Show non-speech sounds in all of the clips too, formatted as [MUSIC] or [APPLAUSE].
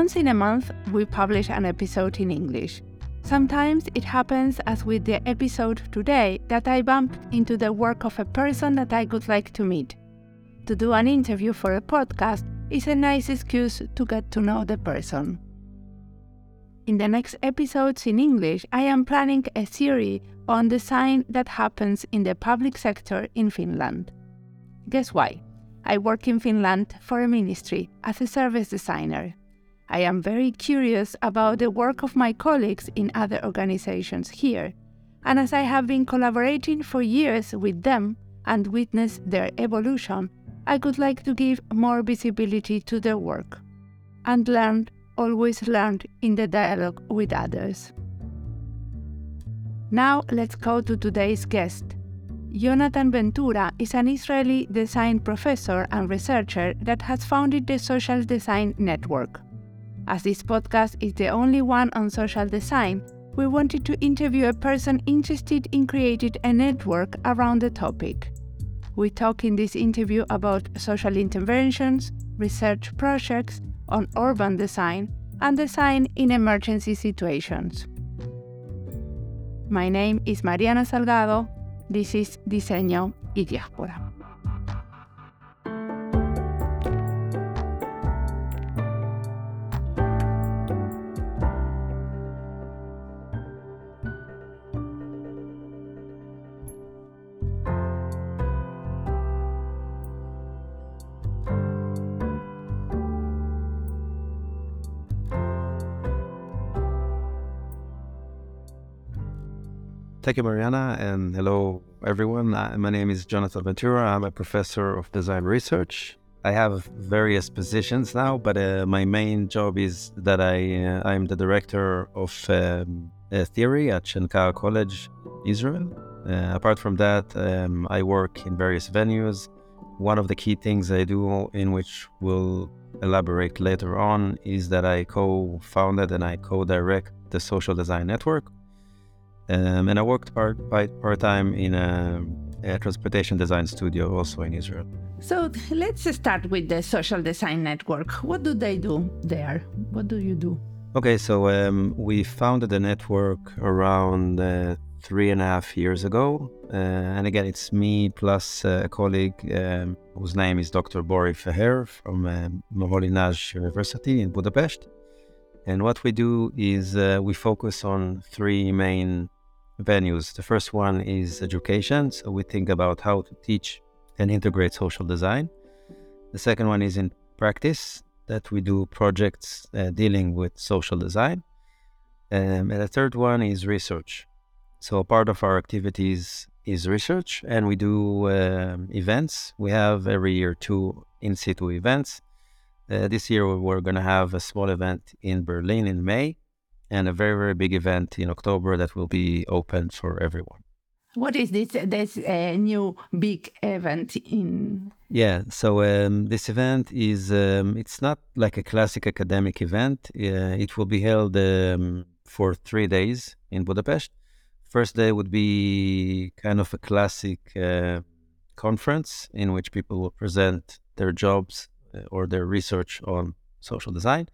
Once in a month, we publish an episode in English. Sometimes it happens, as with the episode today, that I bump into the work of a person that I would like to meet. To do an interview for a podcast is a nice excuse to get to know the person. In the next episodes in English, I am planning a series on design that happens in the public sector in Finland. Guess why? I work in Finland for a ministry as a service designer. I am very curious about the work of my colleagues in other organizations here, and as I have been collaborating for years with them and witnessed their evolution, I would like to give more visibility to their work and learn, always learn in the dialogue with others. Now let's go to today's guest. Jonathan Ventura is an Israeli design professor and researcher that has founded the Social Design Network. As this podcast is the only one on social design, we wanted to interview a person interested in creating a network around the topic. We talk in this interview about social interventions, research projects on urban design, and design in emergency situations. My name is Mariana Salgado. This is Diseño y Diáspora. Thank you, Mariana, and hello, everyone. Uh, my name is Jonathan Ventura. I'm a professor of design research. I have various positions now, but uh, my main job is that I uh, I'm the director of um, theory at Shenkar College, Israel. Uh, apart from that, um, I work in various venues. One of the key things I do, in which we'll elaborate later on, is that I co-founded and I co-direct the Social Design Network, um, and I worked part part time in a, a, transportation design studio also in Israel. So let's start with the social design network. What do they do there? What do you do? Okay, so um, we founded the network around uh, three and a half years ago, uh, and again, it's me plus uh, a colleague um, whose name is Dr. Bori Feher from um, Moholy-Nagy University in Budapest. And what we do is uh, we focus on three main venues. The first one is education. So we think about how to teach and integrate social design. The second one is in practice, that we do projects uh, dealing with social design. Um, and the third one is research. So part of our activities is research, and we do um, events. We have every year two in situ events. Uh, this year we're going to have a small event in Berlin in May, and a very very big event in October that will be open for everyone. What is this this uh, new big event in? Yeah, so um, this event is um, it's not like a classic academic event. Uh, it will be held um, for three days in Budapest. First day would be kind of a classic uh, conference in which people will present their jobs uh, or their research on social design.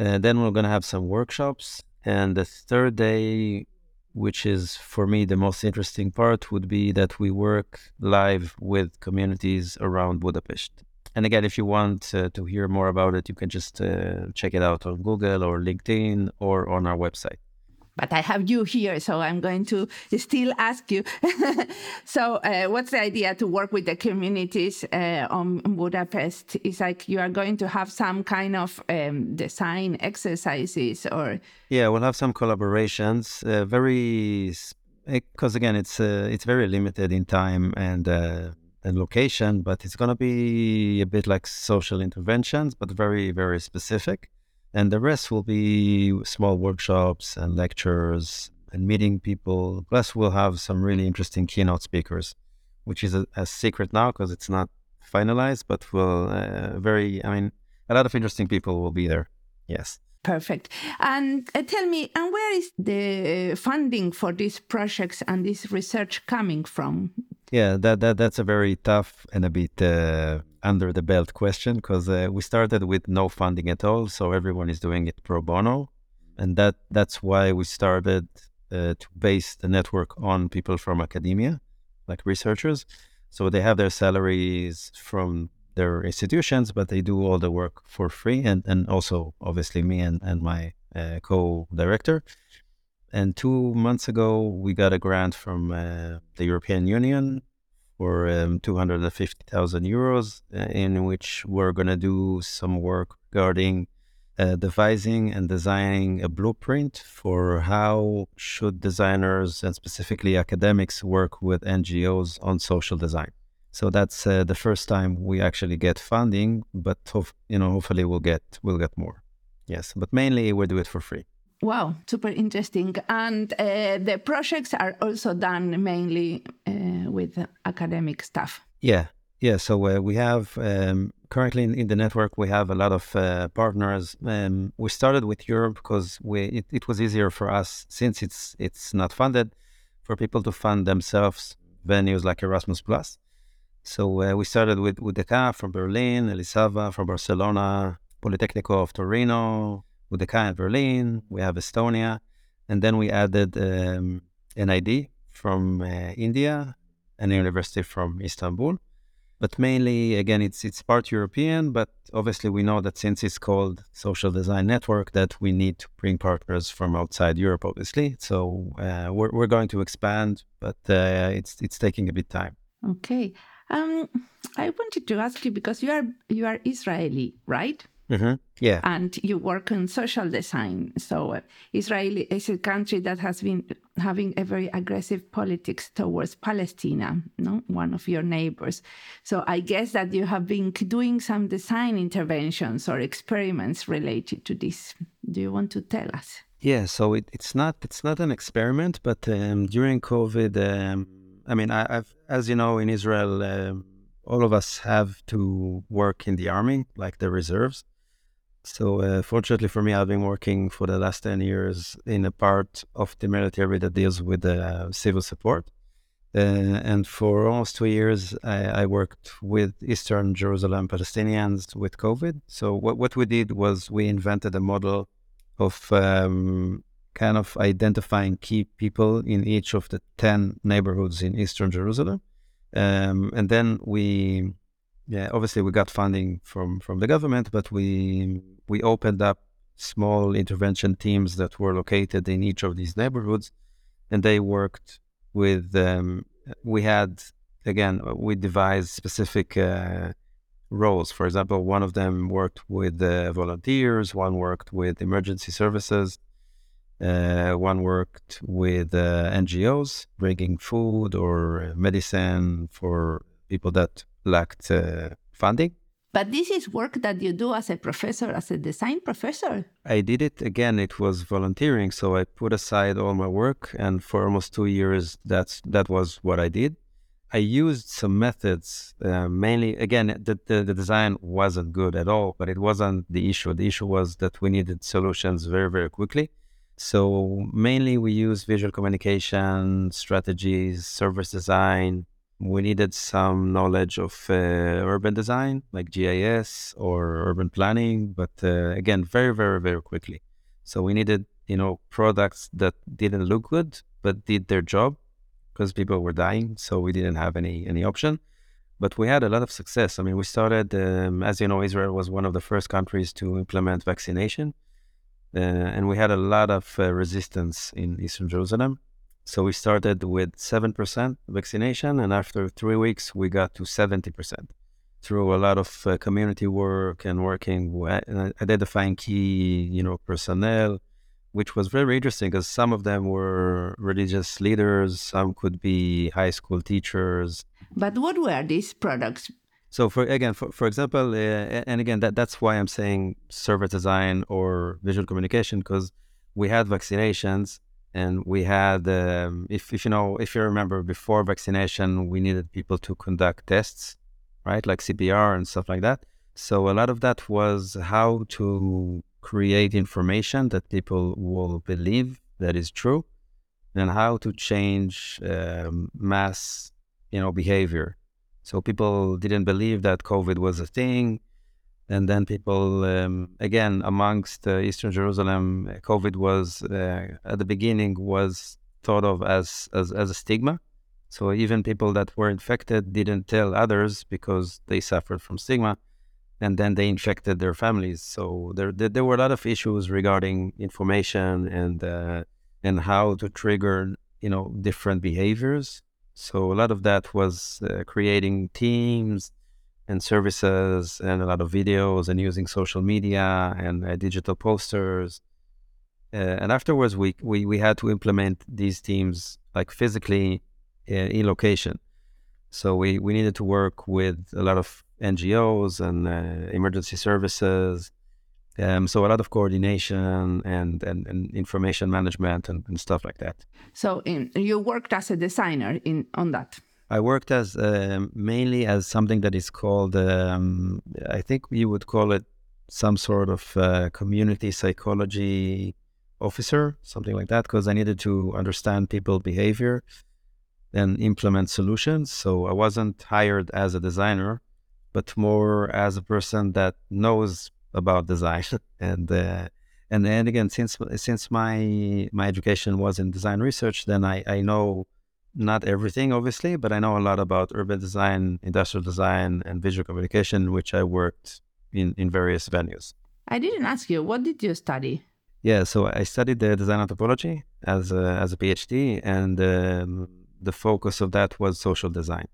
Uh, then we're going to have some workshops. And the third day, which is for me the most interesting part, would be that we work live with communities around Budapest. And again, if you want uh, to hear more about it, you can just uh, check it out on Google or LinkedIn or on our website but I have you here, so I'm going to still ask you. [LAUGHS] so, uh, what's the idea to work with the communities uh, on Budapest? It's like you are going to have some kind of um, design exercises, or yeah, we'll have some collaborations. Uh, very because again, it's uh, it's very limited in time and uh, and location, but it's going to be a bit like social interventions, but very very specific and the rest will be small workshops and lectures and meeting people. Plus, we'll have some really interesting keynote speakers, which is a, a secret now because it's not finalized, but we'll uh, very, I mean, a lot of interesting people will be there. Yes. Perfect. And uh, tell me, and where is the funding for these projects and this research coming from? Yeah, that, that that's a very tough and a bit uh, under the belt question because uh, we started with no funding at all, so everyone is doing it pro bono, and that that's why we started uh, to base the network on people from academia, like researchers. So they have their salaries from their institutions, but they do all the work for free, and and also obviously me and and my uh, co-director. And two months ago, we got a grant from uh, the European Union for um, 250,000 euros, uh, in which we're going to do some work regarding uh, devising and designing a blueprint for how should designers and specifically academics work with NGOs on social design. So that's uh, the first time we actually get funding, but hof- you know hopefully we'll get we'll get more. Yes, but mainly we do it for free. Wow, super interesting. And uh, the projects are also done mainly uh, with academic staff. Yeah, yeah. So uh, we have um, currently in, in, the network we have a lot of uh, partners. Um, we started with Europe because we it, it, was easier for us since it's it's not funded for people to fund themselves venues like Erasmus Plus. So uh, we started with UDK from Berlin, Elisava from Barcelona, Politecnico of Torino, UDK in Berlin, we have Estonia, and then we added um, NID from uh, India and a university from Istanbul. But mainly, again, it's it's part European, but obviously we know that since it's called Social Design Network, that we need to bring partners from outside Europe, obviously. So uh, we're, we're going to expand, but uh, it's it's taking a bit time. Okay. Um, I wanted to ask you because you are you are Israeli, right? Mm-hmm. Yeah. And you work in social design. So uh, Israel is a country that has been having a very aggressive politics towards Palestine, no? one of your neighbors. So I guess that you have been doing some design interventions or experiments related to this. Do you want to tell us? Yeah. So it, it's not it's not an experiment, but um, during COVID, um, I mean, I, have as you know, in Israel. Um, all of us have to work in the army, like the reserves. So, uh, fortunately for me, I've been working for the last 10 years in a part of the military that deals with uh, civil support. Uh, and for almost two years, I, I, worked with Eastern Jerusalem Palestinians with COVID. So, what, what we did was we invented a model of um, kind of identifying key people in each of the 10 neighborhoods in Eastern Jerusalem. Um, and then we yeah, obviously we got funding from from the government, but we we opened up small intervention teams that were located in each of these neighborhoods, and they worked with. Um, we had again we devised specific uh, roles. For example, one of them worked with uh, volunteers, one worked with emergency services, uh, one worked with uh, NGOs, bringing food or medicine for people that lacked uh, funding. But this is work that you do as a professor, as a design professor. I did it again. It was volunteering, so I put aside all my work, and for almost two years, that's that was what I did. I used some methods, uh, mainly again, the, the, the design wasn't good at all, but it wasn't the issue. The issue was that we needed solutions very very quickly. So mainly we use visual communication strategies, service design, we needed some knowledge of uh, urban design, like GIS or urban planning, but uh, again, very, very, very quickly. So we needed, you know, products that didn't look good but did their job because people were dying, so we didn't have any any option. But we had a lot of success. I mean, we started, um, as you know, Israel was one of the first countries to implement vaccination, uh, and we had a lot of uh, resistance in Eastern Jerusalem so we started with 7% vaccination, and after three weeks, we got to 70% through a lot of uh, community work and working with, uh, identifying key, you know, personnel, which was very interesting because some of them were religious leaders, some could be high school teachers. But what were these products? So for again, for, for example, uh, and again, that, that's why I'm saying service design or visual communication because we had vaccinations and we had um, if, if you know if you remember before vaccination we needed people to conduct tests right like cpr and stuff like that so a lot of that was how to create information that people will believe that is true and how to change um, mass you know, behavior. So people didn't believe that COVID was a thing. And then people, um, again, amongst uh, Eastern Jerusalem, COVID was uh, at the beginning was thought of as, as as a stigma. So even people that were infected didn't tell others because they suffered from stigma, and then they infected their families. So there there, there were a lot of issues regarding information and uh, and how to trigger you know different behaviors. So a lot of that was uh, creating teams and services and a lot of videos and using social media and uh, digital posters. Uh, and afterwards, we, we, we had to implement these teams like physically uh, in location. So we, we needed to work with a lot of NGOs and uh, emergency services. Um, so a lot of coordination and, and, and information management and, and stuff like that. So you worked as a designer in on that. I worked as uh, mainly as something that is called, um, I think you would call it some sort of uh, community psychology officer, something like that, because I needed to understand people behavior and implement solutions. So I wasn't hired as a designer, but more as a person that knows about design [LAUGHS] and. Uh, and again, since since my my education was in design research, then I, I know not everything, obviously, but I know a lot about urban design, industrial design, and visual communication, which I worked in, in various venues. I didn't ask you, what did you study? Yeah, so I studied the design anthropology as a, as a PhD, and um, the focus of that was social design.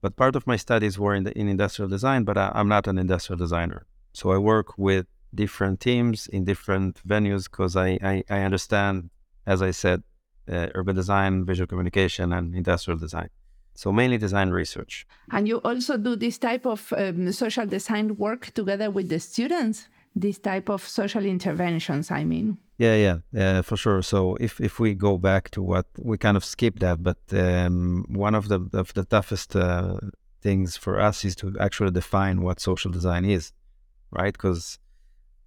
But part of my studies were in, the, in industrial design, but I, I'm not an industrial designer. So I work with different teams in different venues because I, I, I understand, as I said, uh, urban design, visual communication, and industrial design. So mainly design research. And you also do this type of um, social design work together with the students. This type of social interventions, I mean. Yeah, yeah, for sure. So if if we go back to what we kind of skipped that, but um, one of the of the toughest uh, things for us is to actually define what social design is, right? Because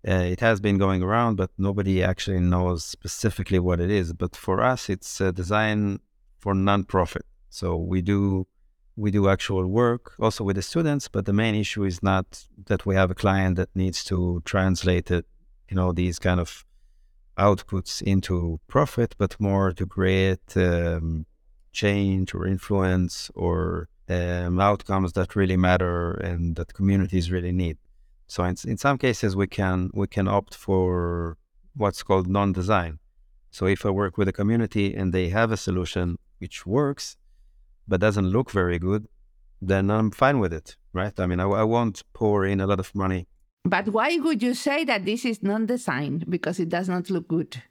uh, it has been going around, but nobody actually knows specifically what it is. But for us, it's a design for nonprofit. So we do we do actual work also with the students, but the main issue is not that we have a client that needs to translate it, you know, these kind of outputs into profit, but more to create um, change or influence or um, outcomes that really matter and that communities really need. So in, in some cases, we can we can opt for what's called non-design. So if I work with a community and they have a solution which works, but doesn't look very good, then I'm fine with it, right? I mean, I, I won't pour in a lot of money. But why would you say that this is non-design because it does not look good?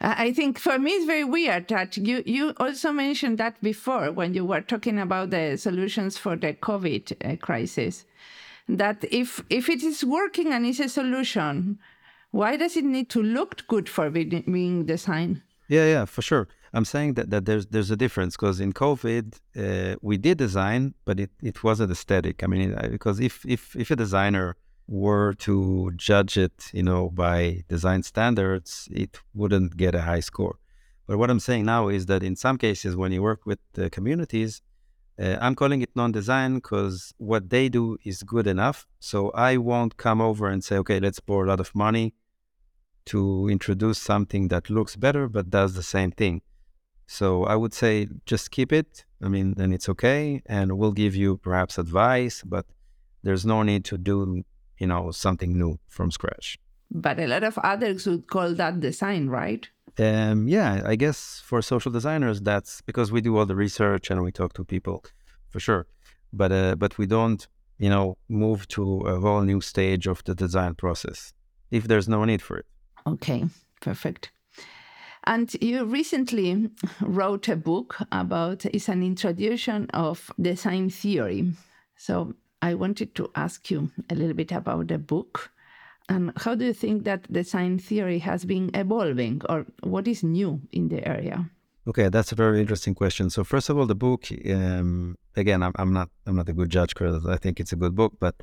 I think for me it's very weird that you, you also mentioned that before when you were talking about the solutions for the COVID uh, crisis that if if it is working and is a solution, why does it need to look good for being designed? Yeah, yeah, for sure. I'm saying that, that there's there's a difference because in COVID uh, we did design, but it, it wasn't aesthetic. I mean, because if if if a designer were to judge it, you know, by design standards, it wouldn't get a high score. But what I'm saying now is that in some cases, when you work with the communities, uh, I'm calling it non design because what they do is good enough. So I won't come over and say, okay, let's pour a lot of money to introduce something that looks better but does the same thing. So I would say just keep it. I mean, then it's okay. And we'll give you perhaps advice, but there's no need to do, you know, something new from scratch. But a lot of others would call that design, right? Um, yeah, I guess for social designers, that's because we do all the research and we talk to people, for sure. But uh, but we don't, you know, move to a whole new stage of the design process if there's no need for it. Okay, perfect. And you recently wrote a book about it's an introduction of design theory. So I wanted to ask you a little bit about the book and how do you think that design theory has been evolving, or what is new in the area? Okay, that's a very interesting question. So first of all, the book. Um, again, I'm, I'm, not I'm not a good judge because I think it's a good book, but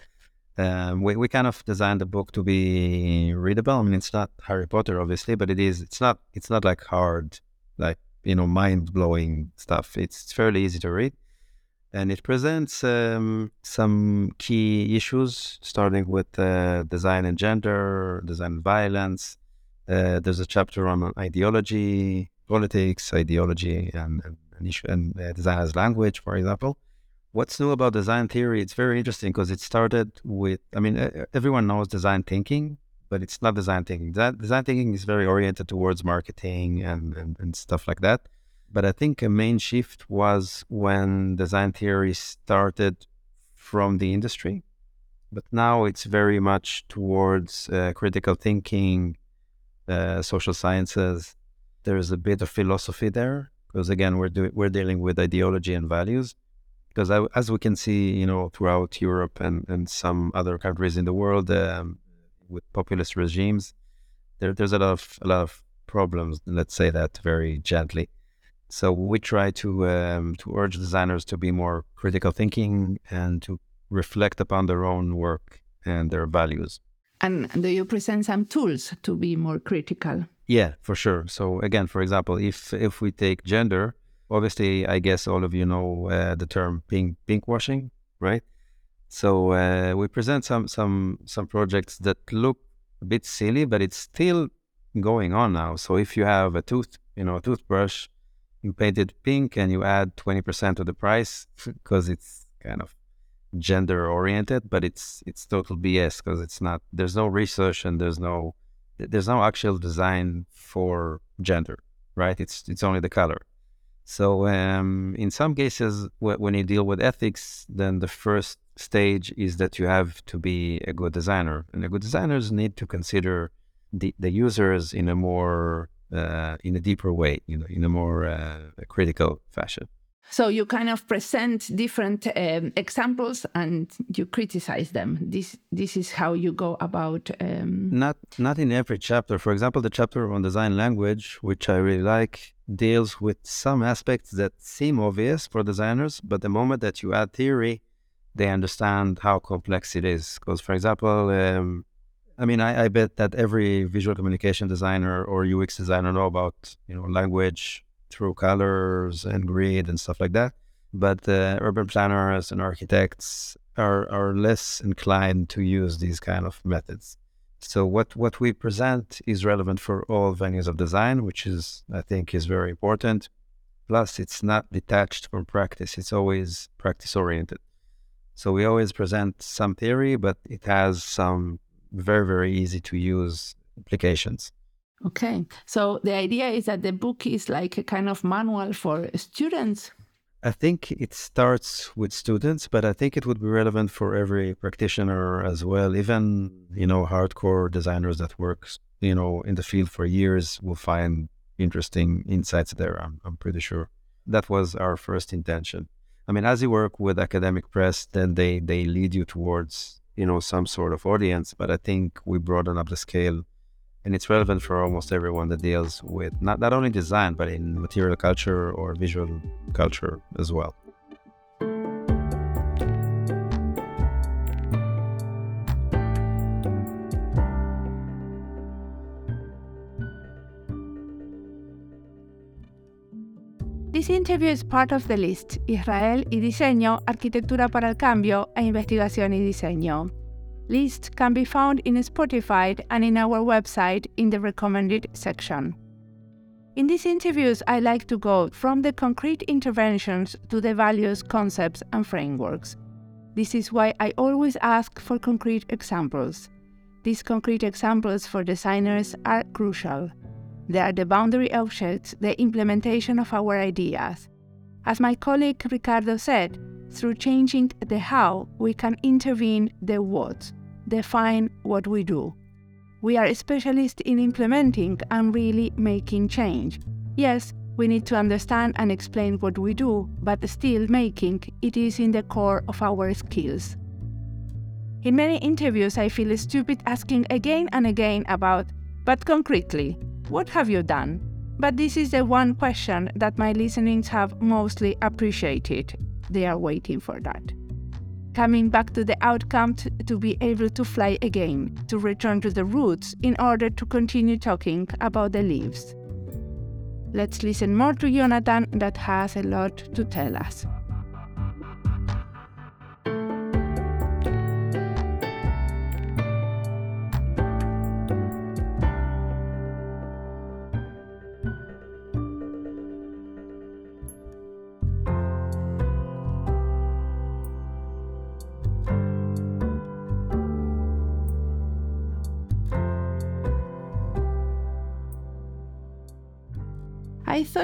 um, we we kind of designed the book to be readable. I mean, it's not Harry Potter, obviously, but it is. It's not. It's not like hard, like you know, mind blowing stuff. It's fairly easy to read. And it presents um, some key issues, starting with uh, design and gender, design and violence. Uh, there's a chapter on ideology, politics, ideology, and, and, and uh, design as language, for example. What's new about design theory? It's very interesting because it started with, I mean, everyone knows design thinking, but it's not design thinking. Design thinking is very oriented towards marketing and, and, and stuff like that. But I think a main shift was when design theory started from the industry. But now it's very much towards uh, critical thinking, uh, social sciences. There's a bit of philosophy there because again, we're do- we're dealing with ideology and values because as we can see, you know, throughout Europe and, and some other countries in the world um, with populist regimes, there, there's a lot of a lot of problems. Let's say that very gently. So we try to um, to urge designers to be more critical thinking and to reflect upon their own work and their values. And do you present some tools to be more critical? Yeah, for sure. So again, for example, if if we take gender, obviously, I guess all of you know uh, the term pink pink washing, right? So uh, we present some some some projects that look a bit silly, but it's still going on now. So if you have a tooth, you know, a toothbrush, you paint it pink and you add twenty percent of the price [LAUGHS] because it's kind of gender oriented, but it's it's total BS because it's not. There's no research and there's no there's no actual design for gender, right? It's it's only the color. So um, in some cases, when you deal with ethics, then the first stage is that you have to be a good designer, and the good designers need to consider the, the users in a more uh, in a deeper way, you know, in a more uh, critical fashion. So you kind of present different um, examples and you criticize them. This this is how you go about. Um... Not not in every chapter. For example, the chapter on design language, which I really like, deals with some aspects that seem obvious for designers, but the moment that you add theory, they understand how complex it is. Because, for example, um, I mean, I, I bet that every visual communication designer or UX designer know about you know language through colors and grid and stuff like that. But uh, urban planners and architects are, are less inclined to use these kind of methods. So what, what we present is relevant for all venues of design, which is I think is very important. Plus, it's not detached from practice; it's always practice oriented. So we always present some theory, but it has some very very easy to use applications. Okay. So the idea is that the book is like a kind of manual for students. I think it starts with students, but I think it would be relevant for every practitioner as well. Even, you know, hardcore designers that work, you know, in the field for years will find interesting insights there. I'm, I'm pretty sure. That was our first intention. I mean, as you work with academic press, then they, they lead you towards, you know, some sort of audience. But I think we broaden up the scale and it's relevant for almost everyone that deals with not, not only design but in material culture or visual culture as well This interview is part of the list Israel y Diseño, Arquitectura para el Cambio e Investigación y Diseño list can be found in Spotify and in our website in the recommended section. In these interviews, I like to go from the concrete interventions to the values, concepts, and frameworks. This is why I always ask for concrete examples. These concrete examples for designers are crucial. They are the boundary objects, the implementation of our ideas. As my colleague Ricardo said, through changing the how, we can intervene the what, define what we do. We are specialists in implementing and really making change. Yes, we need to understand and explain what we do, but still making it is in the core of our skills. In many interviews, I feel stupid asking again and again about, but concretely, what have you done? But this is the one question that my listenings have mostly appreciated they are waiting for that. Coming back to the outcome t- to be able to fly again, to return to the roots in order to continue talking about the leaves. Let's listen more to Jonathan that has a lot to tell us.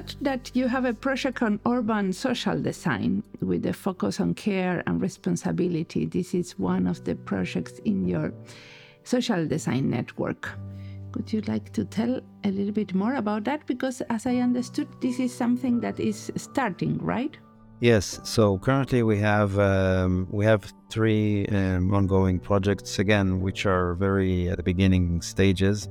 I that you have a project on urban social design with a focus on care and responsibility. This is one of the projects in your social design network. Could you like to tell a little bit more about that? Because as I understood, this is something that is starting, right? Yes. So currently we have um, we have three um, ongoing projects again, which are very at the beginning stages.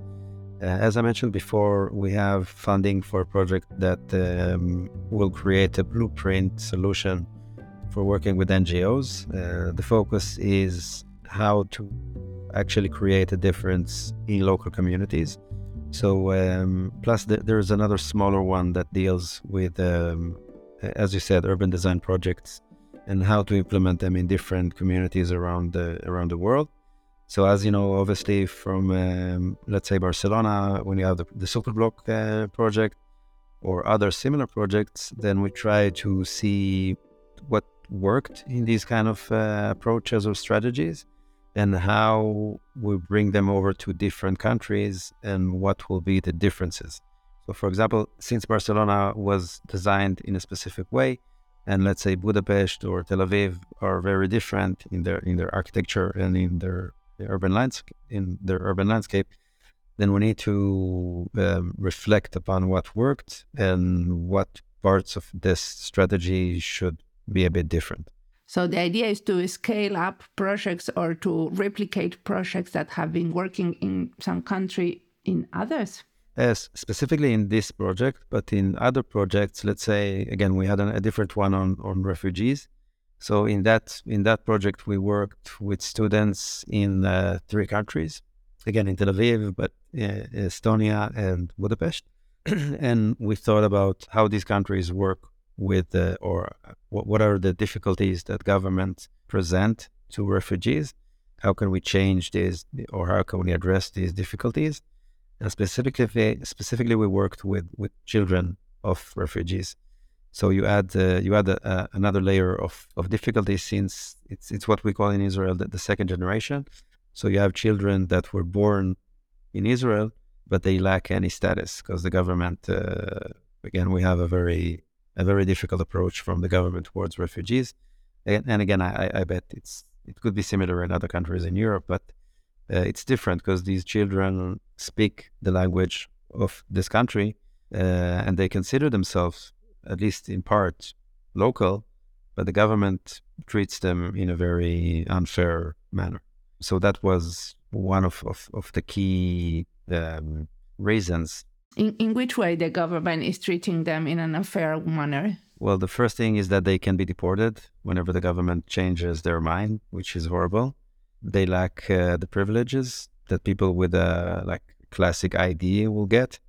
Uh, as I mentioned before, we have funding for a project that um, will create a blueprint solution for working with NGOs. Uh, the focus is how to actually create a difference in local communities. So, um, plus the, there's another smaller one that deals with um, as you said, urban design projects and how to implement them in different communities around the around the world. So, as you know, obviously from um, let's say Barcelona, when you have the, the Superblock uh, project or other similar projects, then we try to see what worked in these kind of uh, approaches or strategies and how we bring them over to different countries and what will be the differences. So, for example, since Barcelona was designed in a specific way, and let's say Budapest or Tel Aviv are very different in their in their architecture and in their, urban landscape, in the urban landscape, then we need to um, reflect upon what worked and what parts of this strategy should be a bit different. So the idea is to scale up projects or to replicate projects that have been working in some country in others. Yes, specifically in this project, but in other projects, let's say again, we had a, a different one on, on refugees. So in that in that project, we worked with students in uh, three countries, again in Tel Aviv, but uh, Estonia and Budapest, [CLEARS THROAT] and we thought about how these countries work with uh, or what, what are the difficulties that governments present to refugees. How can we change these, or how can we address these difficulties? And specifically, specifically, we worked with, with children of refugees. So you add uh, you add a, a, another layer of, of difficulty since it's it's what we call in Israel the, the, second generation. So you have children that were born in Israel, but they lack any status because the government uh, again we have a very a very difficult approach from the government towards refugees. And, and again, I, I bet it's it could be similar in other countries in Europe, but uh, it's different because these children speak the language of this country uh, and they consider themselves, at least in part, local, but the government treats them in a very unfair manner. So that was one of, of, of the key um, reasons. In, in which way the government is treating them in an unfair manner? Well, the first thing is that they can be deported whenever the government changes their mind, which is horrible. They lack uh, the privileges that people with a like classic ID will get.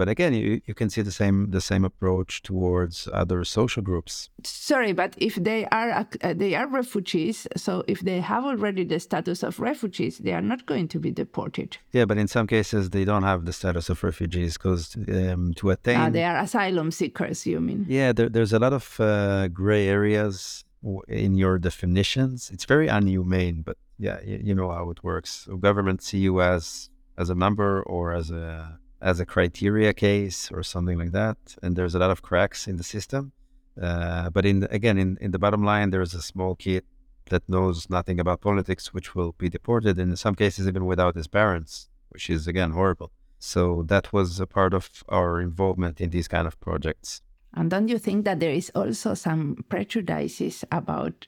But again, you, you can see the same the same approach towards other social groups. Sorry, but if they are uh, they are refugees, so if they have already the status of refugees, they are not going to be deported. Yeah, but in some cases they don't have the status of refugees because um, to attain ah, they are asylum seekers. You mean? Yeah, there, there's a lot of uh, gray areas in your definitions. It's very unhumane, but yeah, you, you know how it works. So government see you as as a member or as a as a criteria case or something like that. And there's a lot of cracks in the system. Uh, but in the, again, in, in the bottom line, there is a small kid that knows nothing about politics, which will be deported, and in some cases even without his parents, which is again horrible. So that was a part of our involvement in these kind of projects. And don't you think that there is also some prejudices about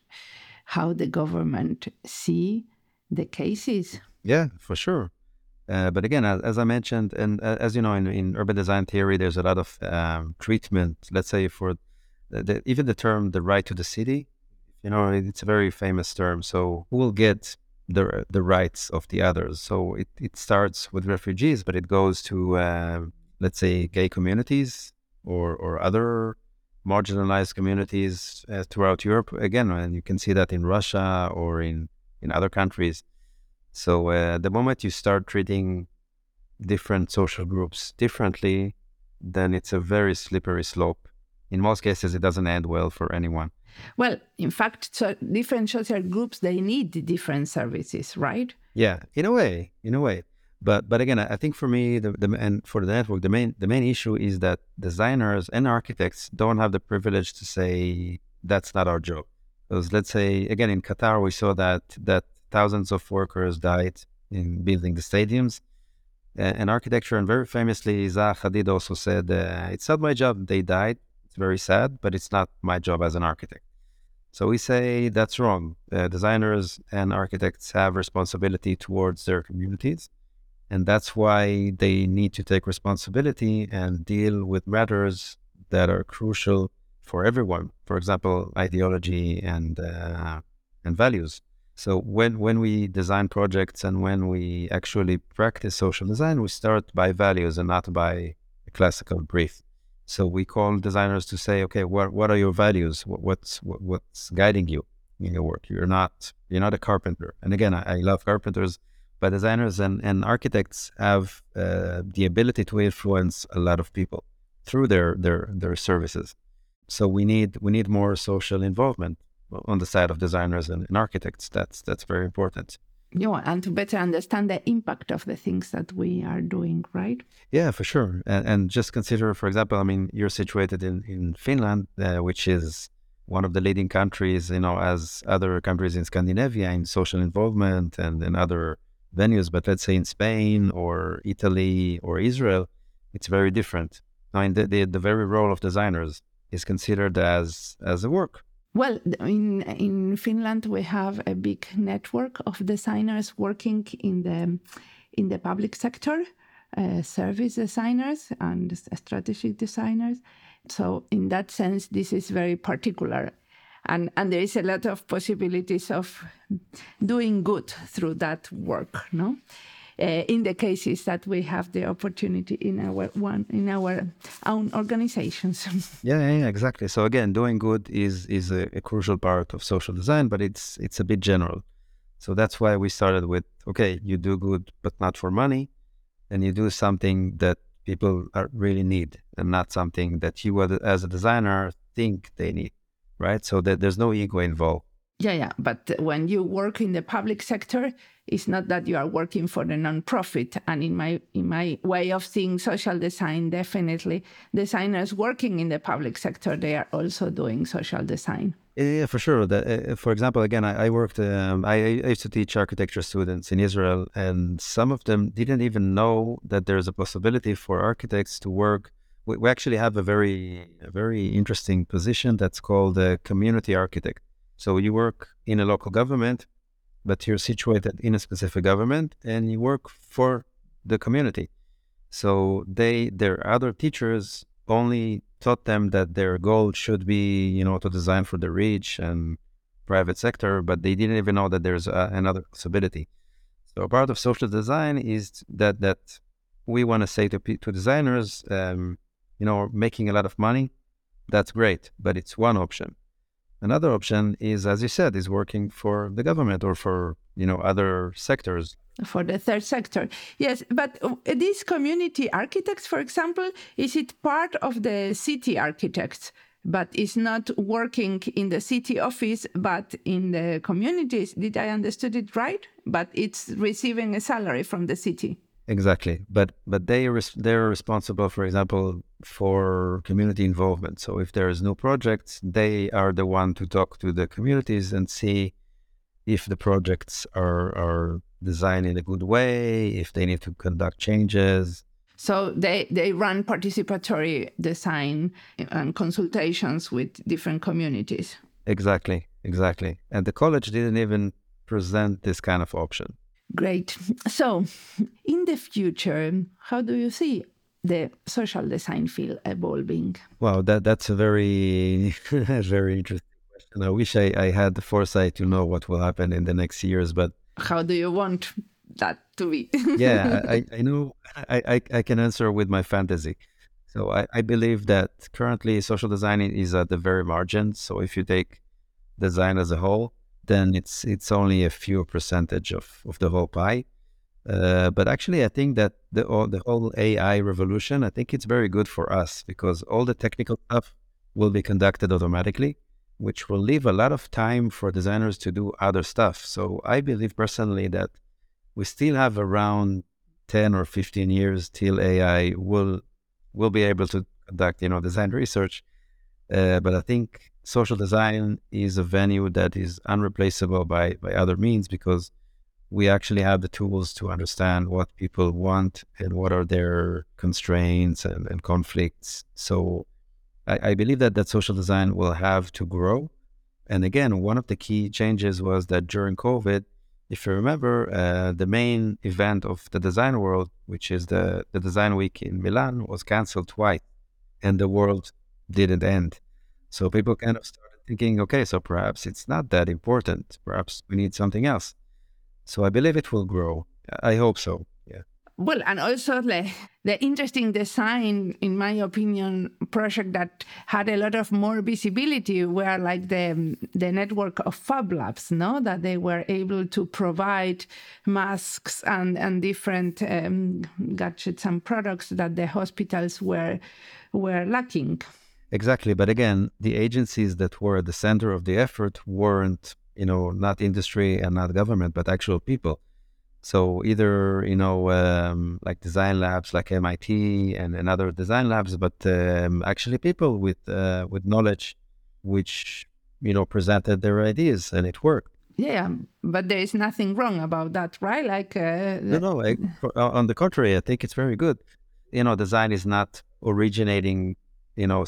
how the government see the cases? Yeah, for sure. Uh, but again, as, as, I mentioned, and uh, as you know, in, in, urban design theory, there's a lot of um, treatment. Let's say for the, the, even the term "the right to the city," you know, it's a very famous term. So who will get the the rights of the others? So it, it starts with refugees, but it goes to uh, let's say gay communities or or other marginalized communities uh, throughout Europe. Again, and you can see that in Russia or in in other countries. So uh, the moment you start treating different social groups differently, then it's a very slippery slope. In most cases, it doesn't end well for anyone. Well, in fact, so different social groups they need different services, right? Yeah, in a way, in a way. But but again, I think for me, the, the and for the network, the main the main issue is that designers and architects don't have the privilege to say that's not our job. Because let's say again in Qatar, we saw that that thousands of workers died in building the stadiums. and architecture, and very famously, Zaha Hadid also said, uh, "It's not my job. They died. It's very sad, but it's not my job as an architect." So we say that's wrong. Uh, designers and architects have responsibility towards their communities and that's why they need to take responsibility and deal with matters that are crucial for everyone. For example, ideology and uh, and values. So when when we design projects and when we actually practice social design, we start by values and not by a classical brief. So we call designers to say, okay, what what are your values? What, what's what, what's guiding you in your work? You're not you're not a carpenter. And again, I, I love carpenters but designers and, and architects have uh, the ability to influence a lot of people through their, their their services. So we need we need more social involvement on the side of designers and, and architects. That's that's very important. Yeah, and to better understand the impact of the things that we are doing, right? Yeah, for sure. And, and just consider, for example, I mean, you're situated in in Finland, uh, which is one of the leading countries, you know, as other countries in Scandinavia in social involvement and in other venues, but let's say in Spain or Italy or Israel, it's very different. I mean, the, the, the very role of designers is considered as as a work. Well, in in Finland, we have a big network of designers working in the in the public sector, uh, service designers and strategic designers. So, in that sense, this is very particular and and there is a lot of possibilities of doing good through that work no Uh, in the cases that we have the opportunity in our one in our own organizations [LAUGHS] yeah, yeah exactly so again doing good is is a, a, crucial part of social design but it's it's a bit general so that's why we started with okay you do good but not for money and you do something that people are, really need and not something that you as a designer think they need right? So that there's no ego involved. Yeah, yeah. But when you work in the public sector, it's not that you are working for the nonprofit. And in my in my way of seeing social design, definitely designers working in the public sector, they are also doing social design. Yeah, for sure. uh, for example, again, I, I worked. Um, I, I, used to teach architecture students in Israel, and some of them didn't even know that there's a possibility for architects to work we, we actually have a very a very interesting position that's called a community architect. So you work in a local government, but you're situated in a specific government and you work for the community. So they their other teachers only taught them that their goal should be, you know, to design for the rich and private sector, but they didn't even know that there's a, another possibility. So part of social design is that that we want to say to to designers, um, you know, making a lot of money, that's great, but it's one option. Another option is, as you said, is working for the government or for you know other sectors. For the third sector, yes. But uh, these community architects, for example, is it part of the city architects? But is not working in the city office, but in the communities. Did I understood it right? But it's receiving a salary from the city. Exactly, but but they res- they're responsible, for example, for community involvement. So if there is no projects, they are the one to talk to the communities and see if the projects are are designed in a good way, if they need to conduct changes. So they they run participatory design uh, and consultations with different communities. Exactly, exactly. And the college didn't even present this kind of option. Great. So, in the future, how do you see the social design field evolving? Wow, that that's a very [LAUGHS] very interesting question. I wish I, I had the foresight to know what will happen in the next years, but how do you want that to be? [LAUGHS] yeah, I, I know I, I, I can answer with my fantasy. So I, I believe that currently social design is at the very margin. So if you take design as a whole, then it's it's only a few percentage of, of the whole pie. Uh, but actually, I think that the all, the whole AI revolution, I think it's very good for us because all the technical stuff will be conducted automatically, which will leave a lot of time for designers to do other stuff. So I believe personally that we still have around 10 or 15 years till AI will will be able to conduct, you know, design research. Uh, but I think social design is a venue that is unreplaceable by, by other means because we actually have the tools to understand what people want and what are their constraints and, and conflicts. So I, I believe that that social design will have to grow. And again, one of the key changes was that during COVID, if you remember, uh, the main event of the design world, which is the, the design week in Milan, was canceled twice and the world didn't end. So people kind of started thinking, okay, so perhaps it's not that important. Perhaps we need something else. So I believe it will grow. I hope so. Yeah. Well, and also the, the interesting design, in my opinion, project that had a lot of more visibility were like the the network of Fab Labs, no, that they were able to provide masks and and different um, gadgets and products that the hospitals were were lacking. Exactly, but again, the agencies that were at the center of the effort weren't, you know, not industry and not government, but actual people so either you know um, like design labs like MIT and, and other design labs, but um, actually people with uh, with knowledge, which you know presented their ideas and it worked. Yeah, but there is nothing wrong about that, right? Like uh, no, no. I, on the contrary, I think it's very good. You know, design is not originating, you know,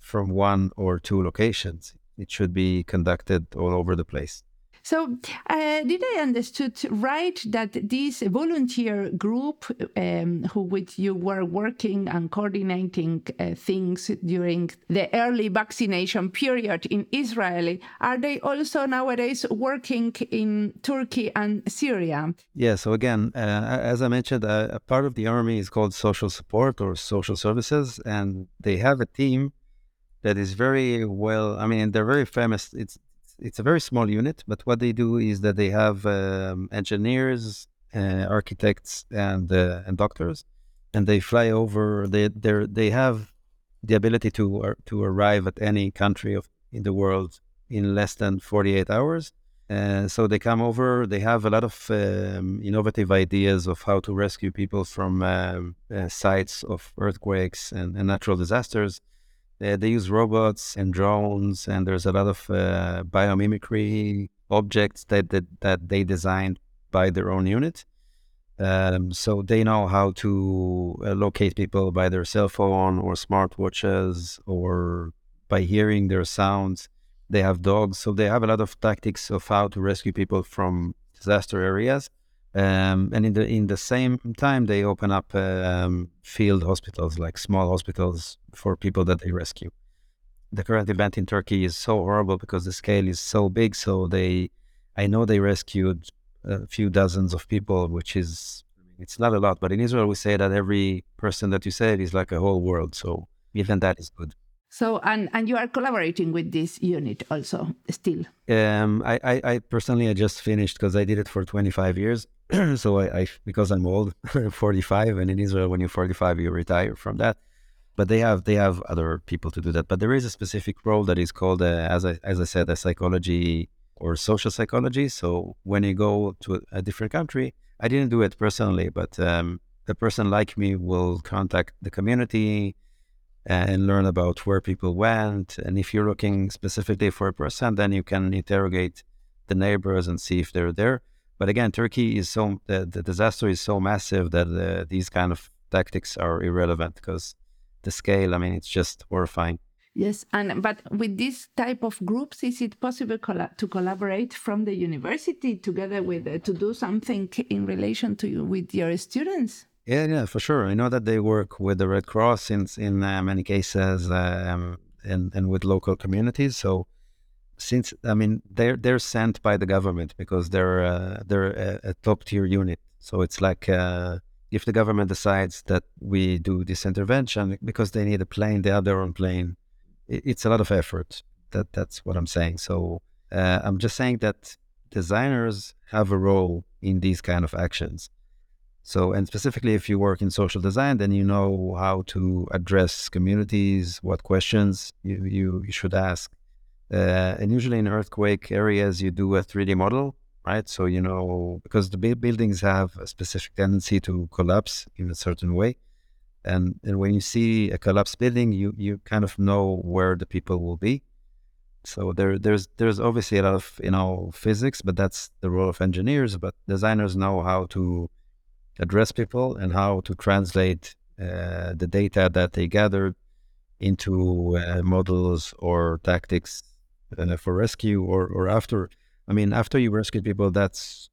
from one or two locations. It should be conducted all over the place. So, uh, did I understood right that this volunteer group, um, who with you were working and coordinating uh, things during the early vaccination period in Israel, are they also nowadays working in Turkey and Syria? Yeah. So again, uh, as I mentioned, uh, a part of the army is called social support or social services, and they have a team that is very well. I mean, they're very famous. It's it's a very small unit, but what they do is that they have um, engineers, uh, architects, and uh, and doctors, and they fly over. They they they have the ability to uh, to arrive at any country of in the world in less than 48 hours. Uh, so they come over. They have a lot of um, innovative ideas of how to rescue people from um, uh, sites of earthquakes and, and natural disasters. Uh, they use robots and drones, and there's a lot of uh, biomimicry objects that, that, that they designed by their own unit. Um, so they know how to uh, locate people by their cell phone or smartwatches or by hearing their sounds. They have dogs, so they have a lot of tactics of how to rescue people from disaster areas. Um, and in the in the same time, they open up um, field hospitals, like small hospitals for people that they rescue. The current event in Turkey is so horrible because the scale is so big. So they, I know they rescued a few dozens of people, which is it's not a lot. But in Israel, we say that every person that you save is like a whole world. So even that is good. So and and you are collaborating with this unit also still. Um, I, I, I personally I just finished because I did it for 25 years. [CLEARS THROAT] so I, I, because I'm old, [LAUGHS] 45, and in Israel when you're 45 you retire from that. But they have they have other people to do that. But there is a specific role that is called, uh, as I as I said, a psychology or social psychology. So when you go to a, different country, I didn't do it personally, but um, a person like me will contact the community and learn about where people went. And if you're looking specifically for a person, then you can interrogate the neighbors and see if they're there. But again, Turkey is so the, the disaster is so massive that uh, these kind of tactics are irrelevant because the scale. I mean, it's just horrifying. Yes, and but with this type of groups, is it possible to collaborate from the university together with uh, to do something in relation to with your students? Yeah, yeah, for sure. I know that they work with the Red Cross in in uh, many cases, um, and and with local communities. So since I mean they're they're sent by the government because they're uh, they're a, a top tier unit. So it's like uh, if the government decides that we do this intervention because they need a plane, they have their own plane. It's a lot of effort. That that's what I'm saying. So uh, I'm just saying that designers have a role in these kind of actions. So, and specifically, if you work in social design, then you know how to address communities, what questions you, you, you should ask. Uh, and usually in earthquake areas, you do a 3D model right? So you know because the buildings have a specific tendency to collapse in a certain way, and and when you see a collapsed building, you you kind of know where the people will be. So there there's there's obviously a lot of you know physics, but that's the role of engineers. But designers know how to address people and how to translate uh, the data that they gathered into uh, models or tactics uh, for rescue or, or after. I mean, after you rescue people, that's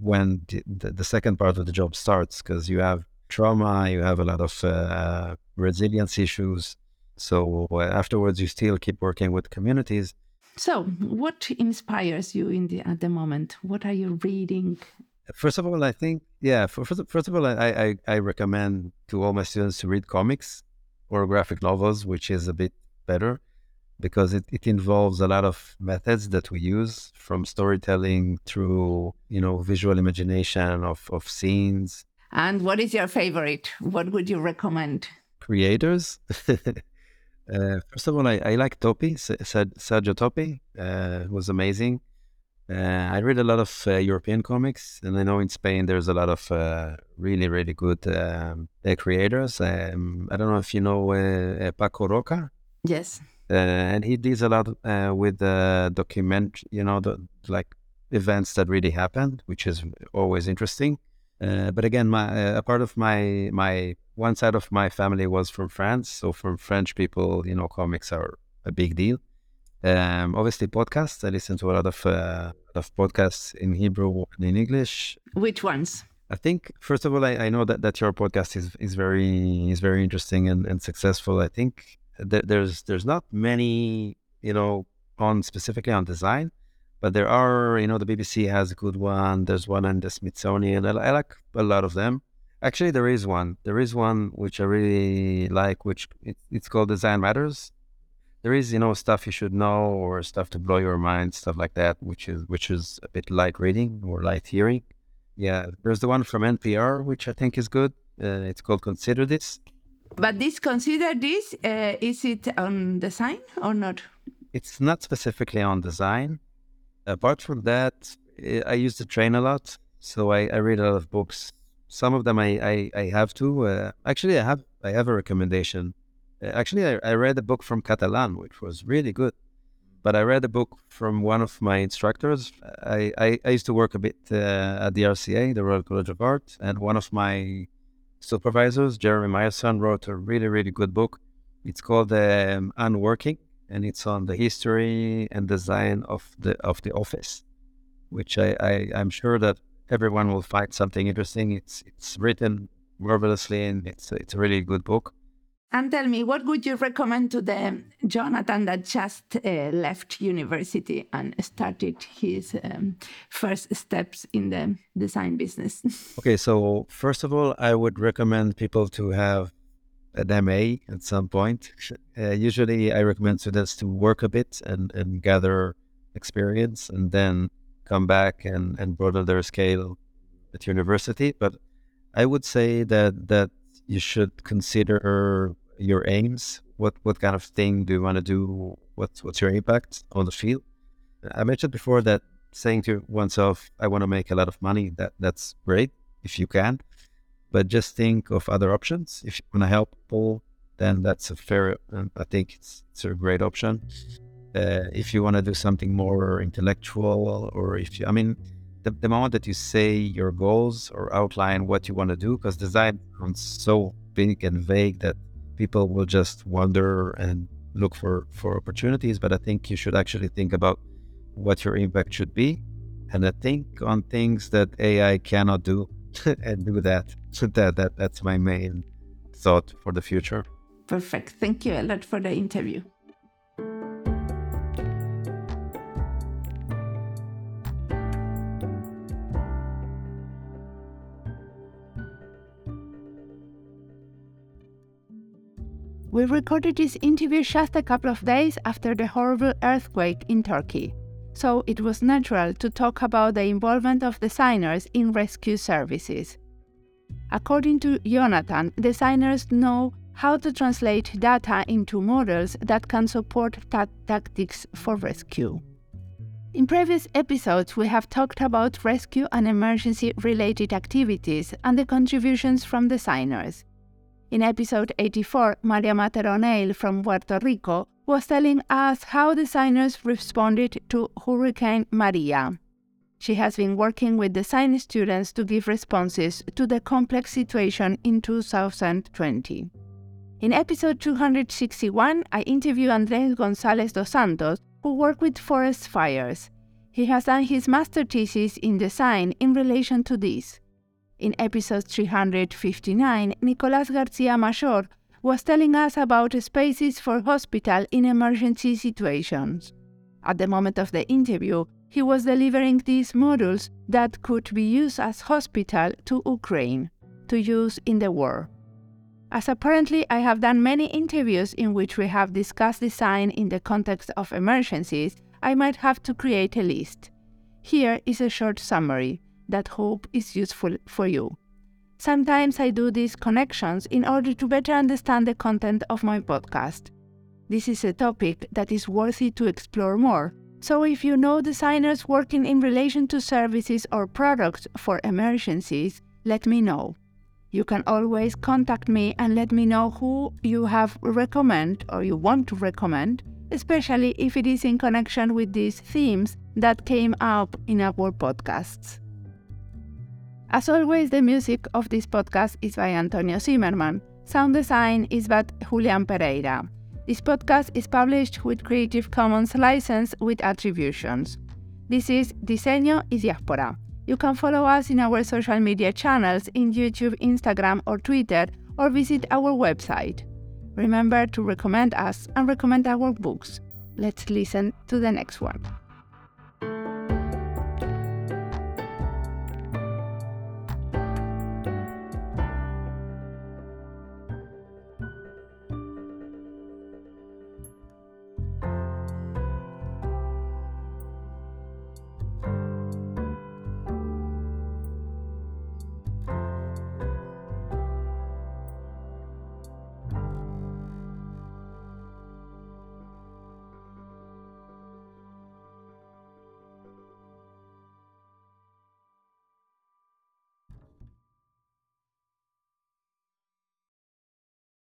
when the, the, second part of the job starts because you have trauma, you have a lot of uh, resilience issues. So uh, afterwards, you still keep working with communities. So, what inspires you in the at the moment? What are you reading? First of all, I think yeah. First, first of all, I, I I recommend to all my students to read comics or graphic novels, which is a bit better because it, it involves a lot of methods that we use from storytelling through you know visual imagination of, of scenes and what is your favorite what would you recommend creators [LAUGHS] uh, first of all i, I like Toppi Sergio Toppi uh, was amazing uh, I read a lot of uh, European comics, and I know in Spain there's a lot of uh, really, really good um, uh, creators. Um, I don't know if you know Paco Roca. Yes. And he deals a lot with document, you know, the, like events that really happened, which is always interesting. but again, my a part of my my one side of my family was from France, so from French people, you know, comics are a big deal. Um, obviously, podcasts. I listen to a lot of uh, of podcasts in Hebrew and in English. Which ones? I think first of all, I, I know that, that your podcast is, is very is very interesting and, and successful. I think that there's there's not many you know on specifically on design, but there are you know the BBC has a good one. There's one on the Smithsonian. I, I like a lot of them. Actually, there is one. There is one which I really like, which it, it's called Design Matters there is you know stuff you should know or stuff to blow your mind stuff like that which is which is a bit light reading or light hearing yeah there's the one from npr which i think is good uh, it's called consider this but this consider this uh, is it on design or not it's not specifically on design apart from that i use the train a lot so i, I read a lot of books some of them i i, I have to uh, actually i have i have a recommendation Actually, I, I read a book from Catalan, which was really good. But I read a book from one of my instructors. I, I, I used to work a bit uh, at the RCA, the Royal College of Art, and one of my supervisors, Jeremy Myerson, wrote a really, really good book. It's called um, Unworking, and it's on the history and design of the of the office, which I, I I'm sure that everyone will find something interesting. It's it's written marvelously, and it's it's a really good book. And tell me, what would you recommend to the Jonathan that just uh, left university and started his um, first steps in the design business? [LAUGHS] okay, so first of all, I would recommend people to have an MA at some point. Uh, usually, I recommend students to work a bit and, and gather experience and then come back and, and broaden their scale at university. But I would say that that you should consider your aims. What what kind of thing do you want to do? What's what's your impact on the field? I mentioned before that saying to oneself, "I want to make a lot of money." That that's great if you can, but just think of other options. If you want to help people, then that's a fair. I think it's it's a great option. Uh, if you want to do something more intellectual, or if you, I mean, the, the moment that you say your goals or outline what you want to do, because design sounds so big and vague that people will just wander and look for, for opportunities. But I think you should actually think about what your impact should be. And I think on things that AI cannot do [LAUGHS] and do that. So [LAUGHS] that, that that's my main thought for the future. Perfect. Thank you a lot for the interview. We recorded this interview just a couple of days after the horrible earthquake in Turkey, so it was natural to talk about the involvement of designers in rescue services. According to Jonathan, designers know how to translate data into models that can support ta- tactics for rescue. In previous episodes, we have talked about rescue and emergency related activities and the contributions from designers. In episode 84, Maria Mater O'Neill from Puerto Rico was telling us how designers responded to Hurricane Maria. She has been working with design students to give responses to the complex situation in 2020. In episode 261, I interview Andres Gonzalez dos Santos, who worked with forest fires. He has done his master thesis in design in relation to this. In episode 359, Nicolas Garcia Major was telling us about spaces for hospital in emergency situations. At the moment of the interview, he was delivering these modules that could be used as hospital to Ukraine to use in the war. As apparently I have done many interviews in which we have discussed design in the context of emergencies, I might have to create a list. Here is a short summary that hope is useful for you. Sometimes I do these connections in order to better understand the content of my podcast. This is a topic that is worthy to explore more, so if you know designers working in relation to services or products for emergencies, let me know. You can always contact me and let me know who you have recommend or you want to recommend, especially if it is in connection with these themes that came up in our podcasts. As always, the music of this podcast is by Antonio Zimmerman. Sound design is by Julian Pereira. This podcast is published with Creative Commons license with attributions. This is Diseño y Diáspora. You can follow us in our social media channels in YouTube, Instagram, or Twitter, or visit our website. Remember to recommend us and recommend our books. Let's listen to the next one.